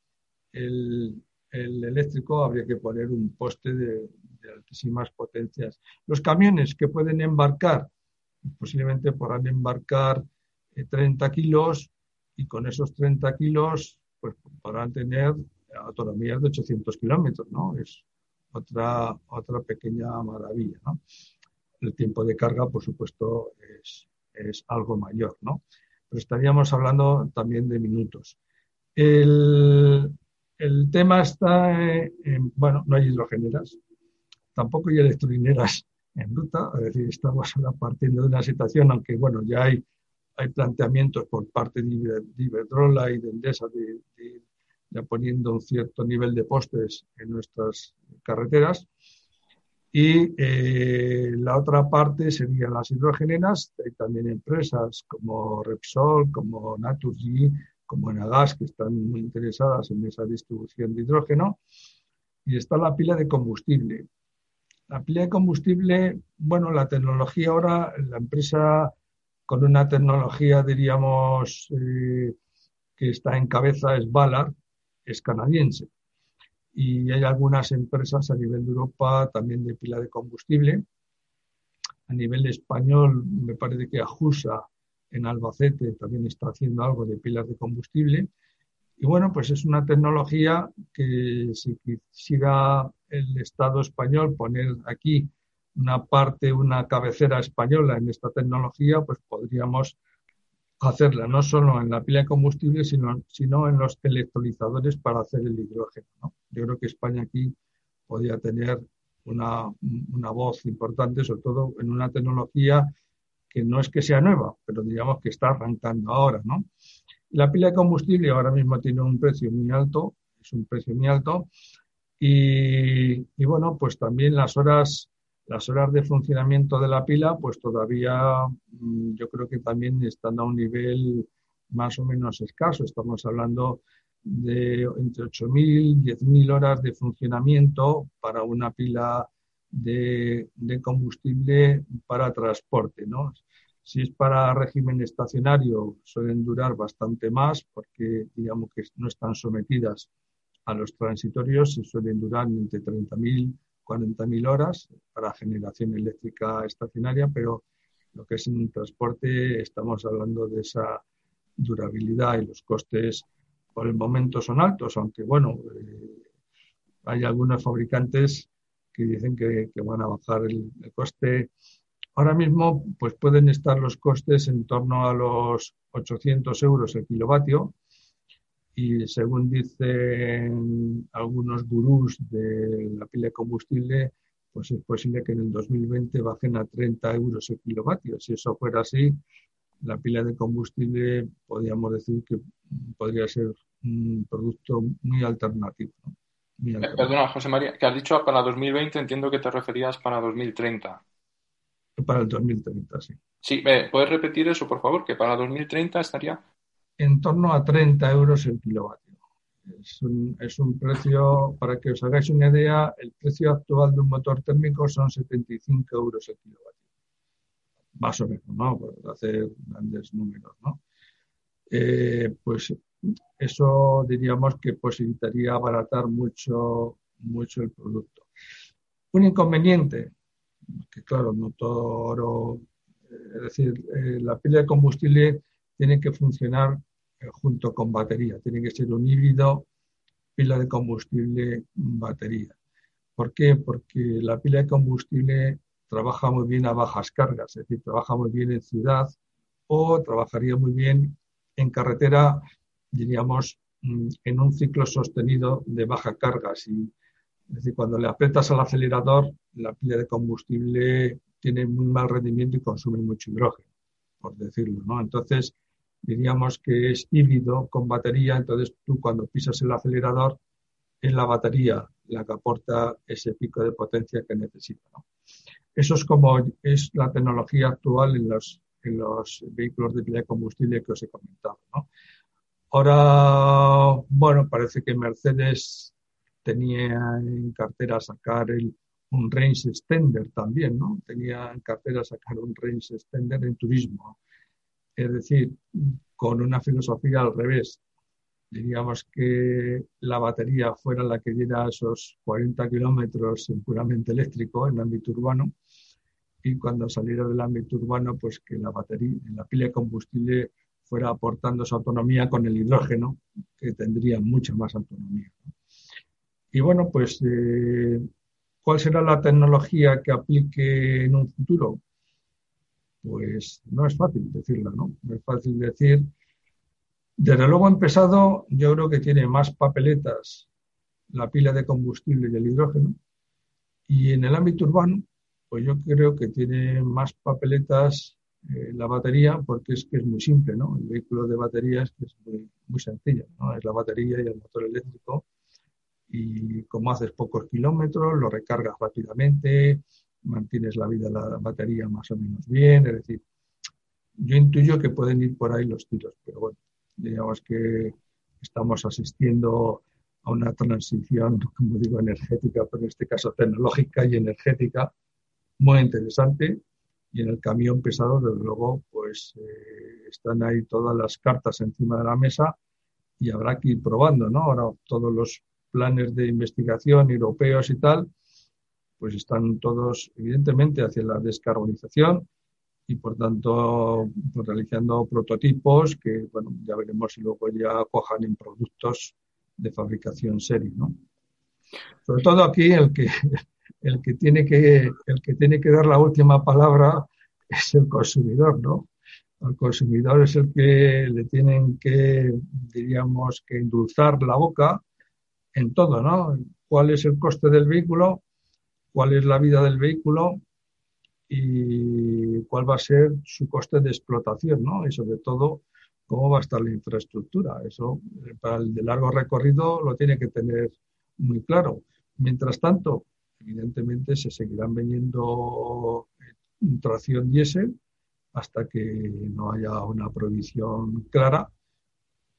el, eléctrico, habría que poner un poste de, altísimas potencias. Los camiones que pueden embarcar, posiblemente podrán embarcar 30 eh, kilos y con esos 30 kilos pues podrán tener autonomías de 800 kilómetros, ¿no? Es otra, otra pequeña maravilla, ¿no? El tiempo de carga, por supuesto, es, es algo mayor, ¿no? Pero estaríamos hablando también de minutos. El, el tema está en, bueno, no hay hidrogeneras, tampoco hay electrolineras en ruta, es decir, estamos partiendo de una situación, aunque bueno, ya hay, hay planteamientos por parte de Iberdrola y de Endesa de, ya poniendo un cierto nivel de postes en nuestras carreteras. Y eh, la otra parte serían las hidrogeneras. Hay también empresas como Repsol, como Naturgy, como Enagas, que están muy interesadas en esa distribución de hidrógeno. Y está la pila de combustible. La pila de combustible, bueno, la tecnología ahora, la empresa con una tecnología, diríamos, eh, que está en cabeza es Ballard, es canadiense. Y hay algunas empresas a nivel de Europa también de pila de combustible. A nivel español, me parece que Ajusa en Albacete también está haciendo algo de pilas de combustible. Y bueno, pues es una tecnología que si quisiera el Estado español poner aquí una parte, una cabecera española en esta tecnología, pues podríamos hacerla no solo en la pila de combustible, sino, sino en los electrolizadores para hacer el hidrógeno. Yo creo que España aquí podría tener una, una, voz importante, sobre todo en una tecnología que no es que sea nueva, pero digamos que está arrancando ahora. ¿no? La pila de combustible ahora mismo tiene un precio muy alto, es un precio muy alto, y, y bueno, pues también las horas las horas de funcionamiento de la pila, pues todavía mm, yo creo que también están a un nivel más o menos escaso. Estamos hablando de entre 8.000 y 10.000 horas de funcionamiento para una pila de, combustible para transporte. ¿no? Si es para régimen estacionario, suelen durar bastante más porque digamos que no están sometidas a los transitorios y suelen durar entre 30.000 40.000 horas para generación eléctrica estacionaria, pero lo que es en transporte estamos hablando de esa durabilidad y los costes por el momento son altos, aunque bueno, eh, hay algunos fabricantes que dicen que, van a bajar el, coste. Ahora mismo pues pueden estar los costes en torno a los 800 euros el kilovatio, y según dicen algunos gurús de la pila de combustible, pues es posible que en el 2020 bajen a 30 euros el kilovatio. Si eso fuera así, la pila de combustible podríamos decir que podría ser un producto muy alternativo. Eh, perdona, José María, que has dicho para 2020, entiendo que te referías para 2030. Para el 2030, sí. Sí, ¿puedes repetir eso, por favor? Que para 2030 estaría en torno a 30 euros el kilovatio. Es un, precio, para que os hagáis una idea, el precio actual de un motor térmico son 75 euros el kilovatio. Más o menos, ¿no? Por hacer grandes números, ¿no? Eh, pues eso diríamos que posibilitaría abaratar mucho, mucho el producto. Un inconveniente, que claro, no todo es decir, eh, la pila de combustible tiene que funcionar eh, junto con batería. Tiene que ser un híbrido, pila de combustible, batería. ¿Por qué? Porque la pila de combustible trabaja muy bien a bajas cargas, es decir, trabaja muy bien en ciudad o trabajaría muy bien en carretera, diríamos, mm, en un ciclo sostenido de baja carga. es decir, cuando le aprietas al acelerador, la pila de combustible tiene muy mal rendimiento y consume mucho hidrógeno, por decirlo, ¿no? Entonces, diríamos que es híbrido con batería, entonces tú cuando pisas el acelerador es la batería la que aporta ese pico de potencia que necesita. Eso es como es la tecnología actual en los, en los vehículos de pila de combustible que os he comentado. Ahora, bueno, parece que Mercedes tenía en cartera sacar el, un range extender también, ¿no? Tenía en cartera sacar un range extender en turismo. Es decir, con una filosofía al revés. Diríamos que la batería fuera la que diera esos 40 kilómetros en puramente eléctrico en ámbito urbano y cuando saliera del ámbito urbano, pues que la batería, la pila de combustible fuera aportando esa autonomía con el hidrógeno, que tendría mucha más autonomía. Y bueno, pues, eh, ¿cuál será la tecnología que aplique en un futuro? Pues no es fácil decirlo, ¿no? No es fácil decir. Desde luego empezado, yo creo que tiene más papeletas la pila de combustible y el hidrógeno. Y en el ámbito urbano, pues yo creo que tiene más papeletas eh, la batería porque es que es muy simple, ¿no? El vehículo de baterías es muy, muy sencillo, ¿no? Es la batería y el motor eléctrico y como haces pocos kilómetros, lo recargas rápidamente, mantienes la vida de la batería más o menos bien, es decir, yo intuyo que pueden ir por ahí los tiros, pero bueno, digamos que estamos asistiendo a una transición, como digo, energética, pero en este caso tecnológica y energética, muy interesante. Y en el camión pesado, desde luego, pues eh, están ahí todas las cartas encima de la mesa y habrá que ir probando, ¿no? Ahora todos los planes de investigación europeos y tal, pues están todos evidentemente hacia la descarbonización y por tanto pues, realizando prototipos que, bueno, ya veremos si luego ya cojan en productos de fabricación serie, ¿no? Sobre todo aquí el que el que tiene que, el que tiene que dar la última palabra es el consumidor, ¿no? El consumidor es el que le tienen que, diríamos, que endulzar la boca en todo, ¿no? ¿Cuál es el coste del vehículo? ¿Cuál es la vida del vehículo? Y cuál va a ser su coste de explotación, ¿no? Y sobre todo, cómo va a estar la infraestructura. Eso, para el de largo recorrido, lo tiene que tener muy claro. Mientras tanto, evidentemente se seguirán vendiendo eh, tracción diésel hasta que no haya una prohibición clara,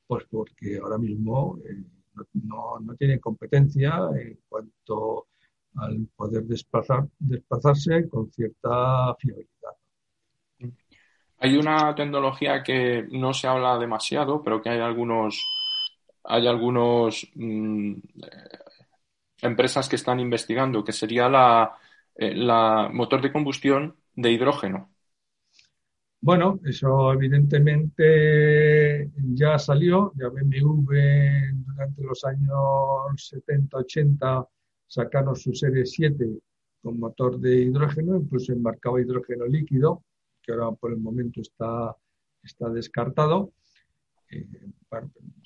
pues porque ahora mismo eh, no, no, tiene competencia en cuanto al poder desplazar, desplazarse con cierta fiabilidad. Hay una tecnología que no se habla demasiado, pero que hay algunos, hay algunos mm, empresas que están investigando, que sería la, eh, la motor de combustión de hidrógeno. Bueno, eso evidentemente ya salió, ya BMW durante los años 70-80 sacaron su serie 7 con motor de hidrógeno, incluso embarcaba hidrógeno líquido, que ahora por el momento está, está descartado. Eh,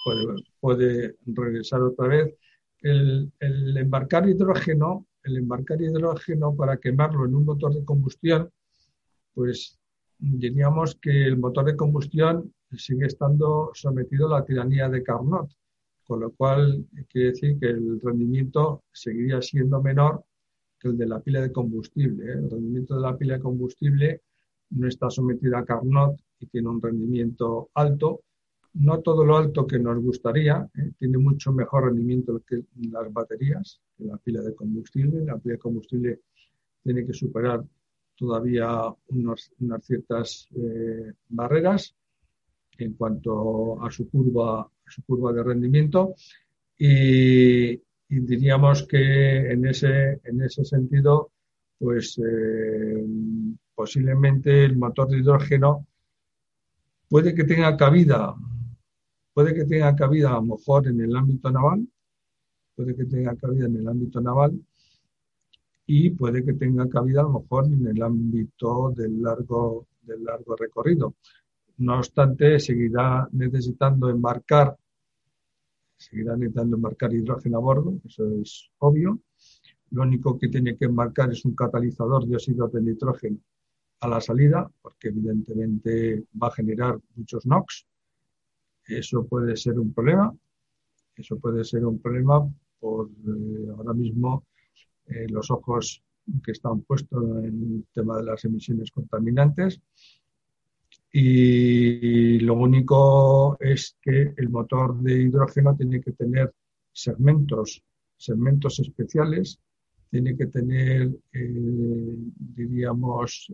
puede, puede regresar otra vez el, embarcar hidrógeno, el embarcar hidrógeno para quemarlo en un motor de combustión, pues diríamos que el motor de combustión sigue estando sometido a la tiranía de Carnot, con lo cual quiere decir que el rendimiento seguiría siendo menor que el de la pila de combustible. ¿eh? El rendimiento de la pila de combustible no está sometido a Carnot y tiene un rendimiento alto, no todo lo alto que nos gustaría, ¿eh? tiene mucho mejor rendimiento que las baterías, que la pila de combustible. La pila de combustible tiene que superar todavía unas ciertas eh, barreras en cuanto a su curva, su curva de rendimiento y, diríamos que en ese, en ese sentido, pues eh, posiblemente el motor de hidrógeno puede que tenga cabida Puede que tenga cabida a lo mejor en el ámbito naval, puede que tenga cabida en el ámbito naval y puede que tenga cabida a lo mejor en el ámbito del largo, del largo recorrido. No obstante, seguirá necesitando embarcar, seguirá necesitando embarcar hidrógeno a bordo, eso es obvio. Lo único que tiene que embarcar es un catalizador de óxido de nitrógeno a la salida, porque evidentemente va a generar muchos NOx, eso puede ser un problema. Eso puede ser un problema por eh, ahora mismo eh, los ojos que están puestos en el tema de las emisiones contaminantes. Y lo único es que el motor de hidrógeno tiene que tener segmentos, segmentos especiales tiene que tener, eh, diríamos,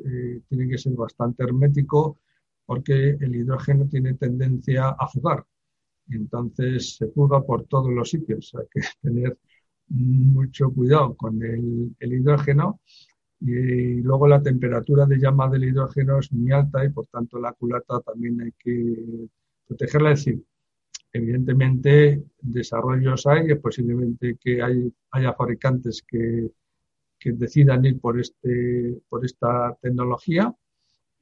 tiene que ser bastante hermético porque el hidrógeno tiene tendencia a fugar. Entonces se fuga por todos los sitios. Hay que tener mucho cuidado con el, hidrógeno y, luego la temperatura de llama del hidrógeno es muy alta y por tanto la culata también hay que protegerla. Es decir, evidentemente desarrollos hay, es posiblemente que hay, haya fabricantes que, que decidan ir por, este, por esta tecnología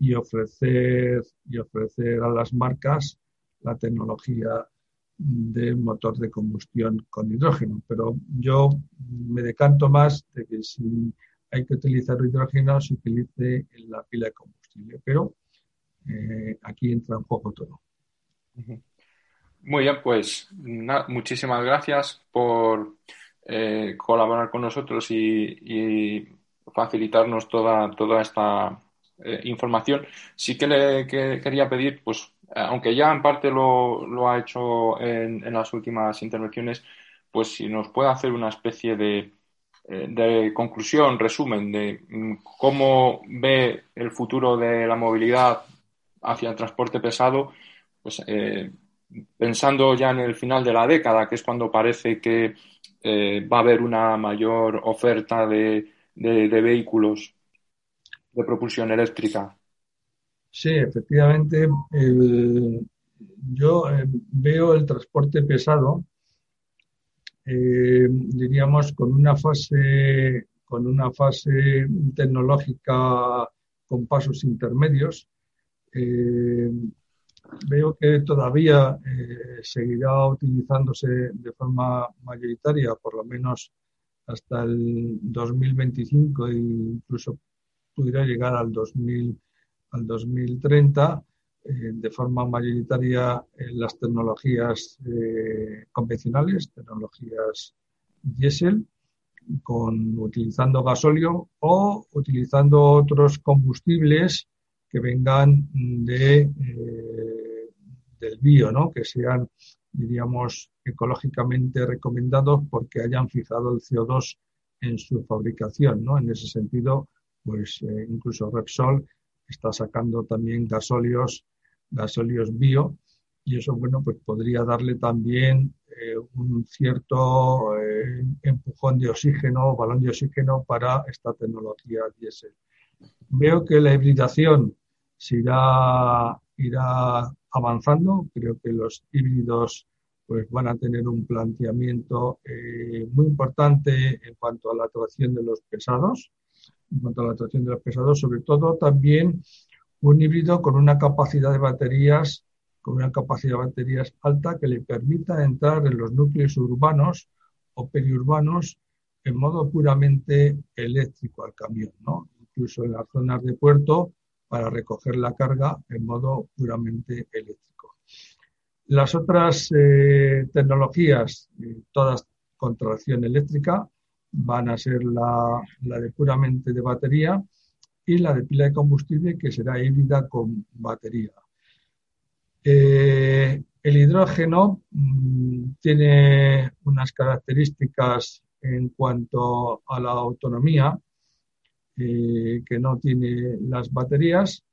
y ofrecer, y ofrecer a las marcas la tecnología de motor de combustión con hidrógeno. Pero yo me decanto más de que si hay que utilizar hidrógeno, se utilice en la pila de combustible. Pero eh, aquí entra en juego todo. Muy bien, pues muchísimas gracias por eh, colaborar con nosotros y, facilitarnos toda, toda esta eh, información. Sí que le quería pedir, pues, aunque ya en parte lo, ha hecho en, las últimas intervenciones, pues si nos puede hacer una especie de, eh, conclusión, resumen de mm, cómo ve el futuro de la movilidad hacia el transporte pesado, pues pensando ya en el final de la década, que es cuando parece que eh, va a haber una mayor oferta de, vehículos de propulsión eléctrica. Sí, efectivamente, yo eh, veo el transporte pesado, eh, diríamos, con una fase con una fase tecnológica con pasos intermedios veo que todavía eh, seguirá utilizándose de forma mayoritaria, por lo menos hasta el 2025 e incluso pudiera llegar al, 2000, al 2030 eh, de forma mayoritaria en las tecnologías eh, convencionales, tecnologías diésel, con, utilizando gasóleo o utilizando otros combustibles que vengan de del bio, ¿no? que sean, diríamos, ecológicamente recomendados porque hayan fijado el CO2 en su fabricación. ¿no? En ese sentido, pues eh, incluso Repsol está sacando también gasóleos, gasóleos bio, y eso, bueno, pues podría darle también eh, un cierto eh, empujón de oxígeno, balón de oxígeno para esta tecnología diésel. Veo que la hibridación se irá, irá avanzando. Creo que los híbridos pues van a tener un planteamiento muy importante en cuanto a la atracción de los pesados, en cuanto a la atracción de los pesados, sobre todo también un híbrido con una capacidad de baterías, con una capacidad de baterías alta que le permita entrar en los núcleos urbanos o periurbanos en modo puramente eléctrico al camión, ¿no? Incluso en las zonas de puerto para recoger la carga en modo puramente eléctrico. Las otras eh, tecnologías, eh, todas con tracción eléctrica, van a ser la, de puramente de batería y la de pila de combustible que será híbrida con batería. Eh, el hidrógeno mm, tiene unas características en cuanto a la autonomía eh, que no tiene las baterías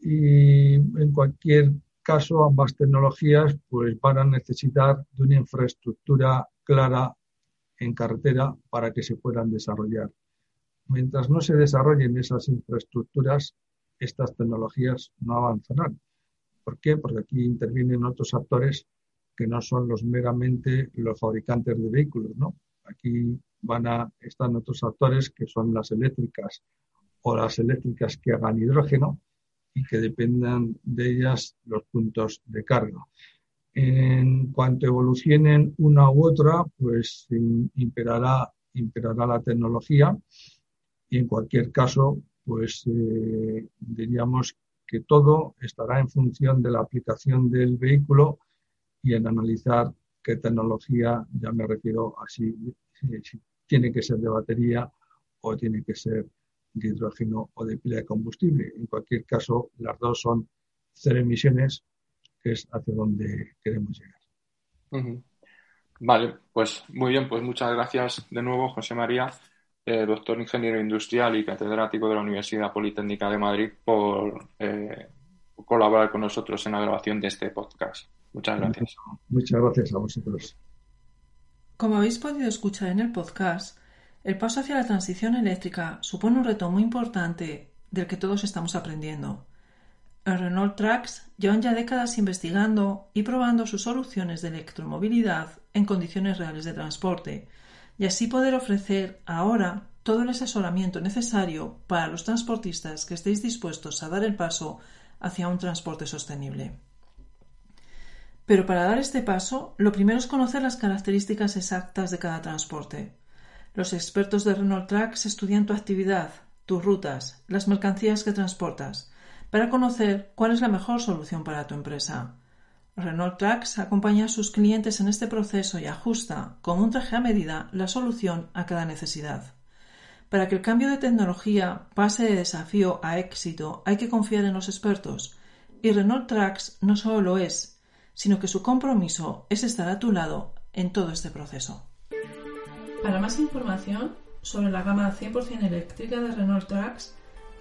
y en cualquier caso ambas tecnologías pues van a necesitar de una infraestructura clara en carretera para que se puedan desarrollar. Mientras no se desarrollen esas infraestructuras, estas tecnologías no avanzarán. ¿Por qué? Porque aquí intervienen otros actores que no son los meramente los fabricantes de vehículos, ¿no? Aquí van a, están otros actores que son las eléctricas o las eléctricas que hagan hidrógeno y que dependan de ellas los puntos de carga. En cuanto evolucionen una u otra, pues imperará, imperará la tecnología y en cualquier caso, pues eh, diríamos que todo estará en función de la aplicación del vehículo y en analizar qué tecnología, ya me refiero así, si tiene que ser de batería o tiene que ser de hidrógeno o de pila de combustible. En cualquier caso, las dos son cero emisiones, que es hacia donde queremos llegar. Vale, pues muy bien, pues muchas gracias de nuevo, José María. eh, doctor ingeniero industrial y catedrático de la Universidad Politécnica de Madrid, por eh, colaborar con nosotros en la grabación de este podcast. Muchas gracias. Muchas gracias a vosotros. Como habéis podido escuchar en el podcast, el paso hacia la transición eléctrica supone un reto muy importante del que todos estamos aprendiendo. En Renault Trucks llevan ya décadas investigando y probando sus soluciones de electromovilidad en condiciones reales de transporte, y así poder ofrecer ahora todo el asesoramiento necesario para los transportistas que estéis dispuestos a dar el paso hacia un transporte sostenible. Pero para dar este paso, lo primero es conocer las características exactas de cada transporte. Los expertos de Renault Trucks estudian tu actividad, tus rutas, las mercancías que transportas, para conocer cuál es la mejor solución para tu empresa. Renault Trucks acompaña a sus clientes en este proceso y ajusta, como un traje a medida, la solución a cada necesidad. Para que el cambio de tecnología pase de desafío a éxito hay que confiar en los expertos, y Renault Trucks no solo lo es, sino que su compromiso es estar a tu lado en todo este proceso. Para más información sobre la gama 100% eléctrica de Renault Trucks,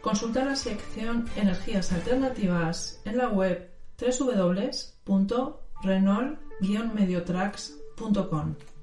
consulta la sección Energías Alternativas en la web www.renault-mediotracks.com.